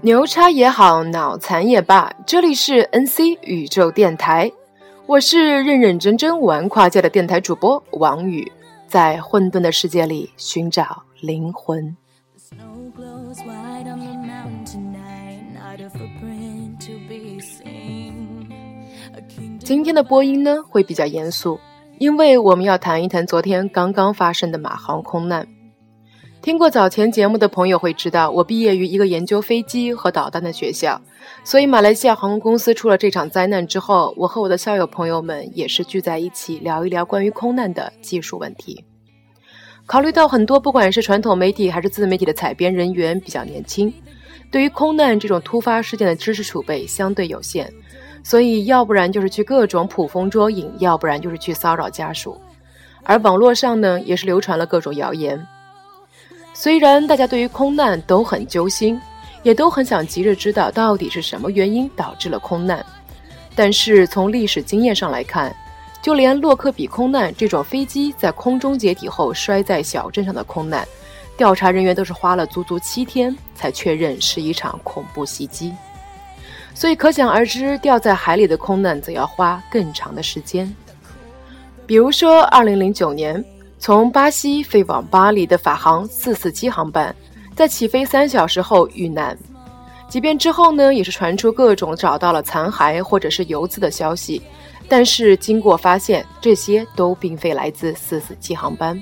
牛叉也好，脑残也罢，这里是 NC 宇宙电台，我是认认真真玩跨界的电台主播王宇，在混沌的世界里寻找灵魂。今天的播音呢会比较严肃，因为我们要谈一谈昨天刚刚发生的马航空难。听过早前节目的朋友会知道，我毕业于一个研究飞机和导弹的学校，所以马来西亚航空公司出了这场灾难之后，我和我的校友朋友们也是聚在一起聊一聊关于空难的技术问题。考虑到很多不管是传统媒体还是自媒体的采编人员比较年轻，对于空难这种突发事件的知识储备相对有限，所以要不然就是去各种捕风捉影，要不然就是去骚扰家属，而网络上呢也是流传了各种谣言。虽然大家对于空难都很揪心，也都很想急着知道到底是什么原因导致了空难，但是从历史经验上来看，就连洛克比空难这种飞机在空中解体后摔在小镇上的空难，调查人员都是花了足足七天才确认是一场恐怖袭击。所以可想而知，掉在海里的空难则要花更长的时间。比如说，二零零九年。从巴西飞往巴黎的法航四四七航班，在起飞三小时后遇难。即便之后呢，也是传出各种找到了残骸或者是油渍的消息，但是经过发现，这些都并非来自四四七航班。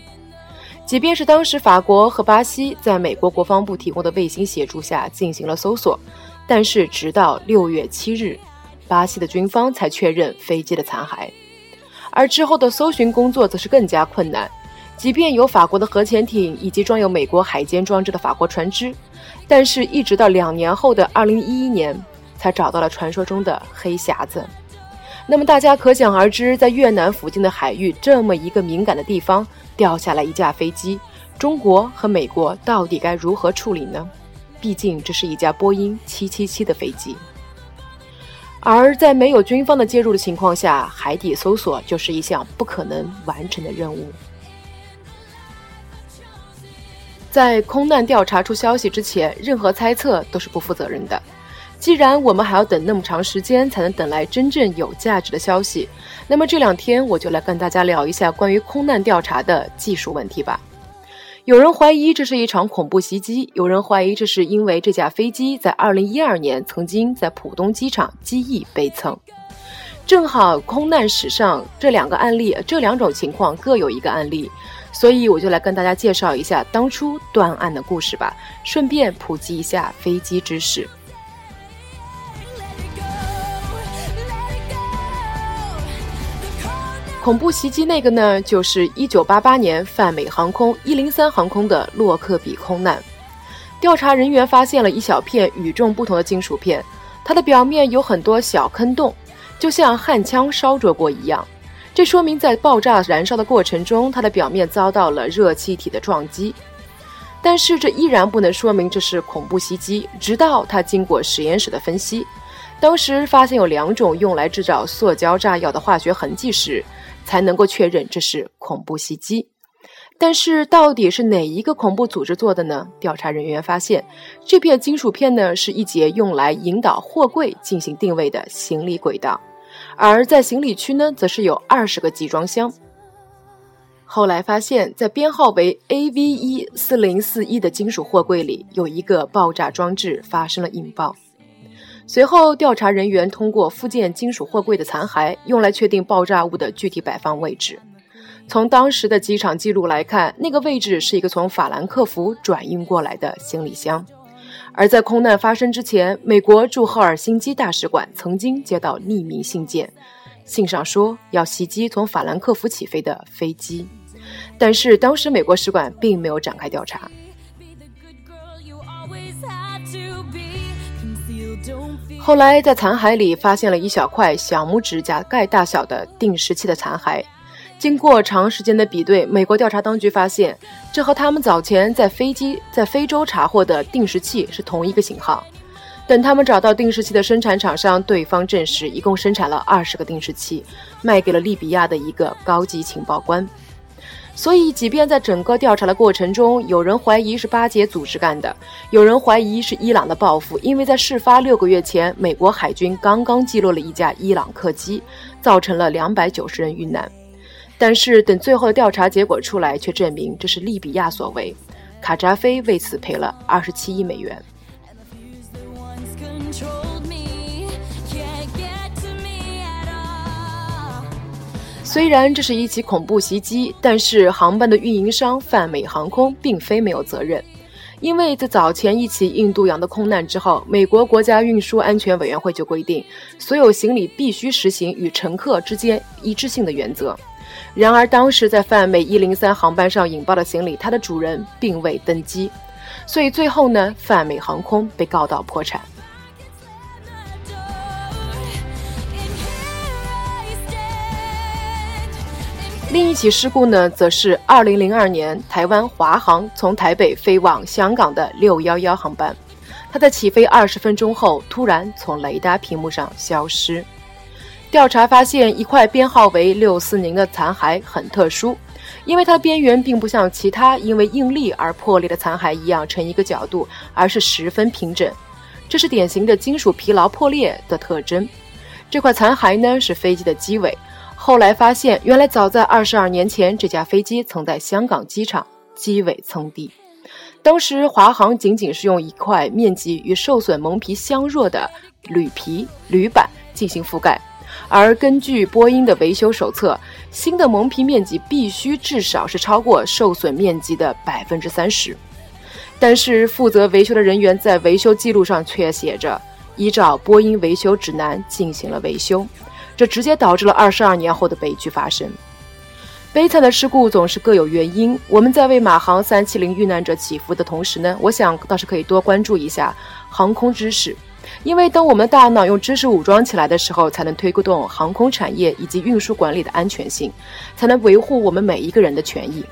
即便是当时法国和巴西在美国国防部提供的卫星协助下进行了搜索，但是直到六月七日，巴西的军方才确认飞机的残骸，而之后的搜寻工作则是更加困难。即便有法国的核潜艇以及装有美国海监装置的法国船只，但是一直到两年后的二零一一年，才找到了传说中的黑匣子。那么大家可想而知，在越南附近的海域这么一个敏感的地方掉下来一架飞机，中国和美国到底该如何处理呢？毕竟这是一架波音七七七的飞机，而在没有军方的介入的情况下，海底搜索就是一项不可能完成的任务。在空难调查出消息之前，任何猜测都是不负责任的。既然我们还要等那么长时间才能等来真正有价值的消息，那么这两天我就来跟大家聊一下关于空难调查的技术问题吧。有人怀疑这是一场恐怖袭击，有人怀疑这是因为这架飞机在2012年曾经在浦东机场机翼被蹭。正好空难史上这两个案例，这两种情况各有一个案例。所以我就来跟大家介绍一下当初断案的故事吧，顺便普及一下飞机知识。恐怖袭击那个呢，就是一九八八年泛美航空一零三航空的洛克比空难。调查人员发现了一小片与众不同的金属片，它的表面有很多小坑洞，就像焊枪烧灼过一样。这说明在爆炸燃烧的过程中，它的表面遭到了热气体的撞击。但是这依然不能说明这是恐怖袭击。直到它经过实验室的分析，当时发现有两种用来制造塑胶炸药的化学痕迹时，才能够确认这是恐怖袭击。但是到底是哪一个恐怖组织做的呢？调查人员发现，这片金属片呢是一节用来引导货柜进行定位的行李轨道。而在行李区呢，则是有二十个集装箱。后来发现，在编号为 AV 一四零四一的金属货柜里，有一个爆炸装置发生了引爆。随后，调查人员通过复建金属货柜的残骸，用来确定爆炸物的具体摆放位置。从当时的机场记录来看，那个位置是一个从法兰克福转运过来的行李箱。而在空难发生之前，美国驻赫尔辛基大使馆曾经接到匿名信件，信上说要袭击从法兰克福起飞的飞机，但是当时美国使馆并没有展开调查。后来在残骸里发现了一小块小拇指甲盖大小的定时器的残骸。经过长时间的比对，美国调查当局发现，这和他们早前在飞机在非洲查获的定时器是同一个型号。等他们找到定时器的生产厂商，对方证实一共生产了二十个定时器，卖给了利比亚的一个高级情报官。所以，即便在整个调查的过程中，有人怀疑是巴解组织干的，有人怀疑是伊朗的报复，因为在事发六个月前，美国海军刚刚击落了一架伊朗客机，造成了两百九十人遇难。但是，等最后的调查结果出来，却证明这是利比亚所为，卡扎菲为此赔了二十七亿美元。虽然这是一起恐怖袭击，但是航班的运营商泛美航空并非没有责任，因为在早前一起印度洋的空难之后，美国国家运输安全委员会就规定，所有行李必须实行与乘客之间一致性的原则。然而，当时在泛美一零三航班上引爆的行李，它的主人并未登机，所以最后呢，泛美航空被告到破产。另一起事故呢，则是2002年台湾华航从台北飞往香港的611航班，它在起飞二十分钟后突然从雷达屏幕上消失。调查发现，一块编号为640的残骸很特殊，因为它的边缘并不像其他因为应力而破裂的残骸一样成一个角度，而是十分平整，这是典型的金属疲劳破裂的特征。这块残骸呢，是飞机的机尾。后来发现，原来早在二十二年前，这架飞机曾在香港机场机尾蹭地。当时华航仅仅是用一块面积与受损蒙皮相若的铝皮铝板进行覆盖，而根据波音的维修手册，新的蒙皮面积必须至少是超过受损面积的百分之三十。但是负责维修的人员在维修记录上却写着，依照波音维修指南进行了维修。这直接导致了二十二年后的悲剧发生。悲惨的事故总是各有原因。我们在为马航三七零遇难者祈福的同时呢，我想倒是可以多关注一下航空知识，因为当我们大脑用知识武装起来的时候，才能推动航空产业以及运输管理的安全性，才能维护我们每一个人的权益。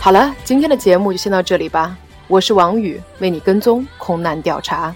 好了，今天的节目就先到这里吧。我是王宇，为你跟踪空难调查。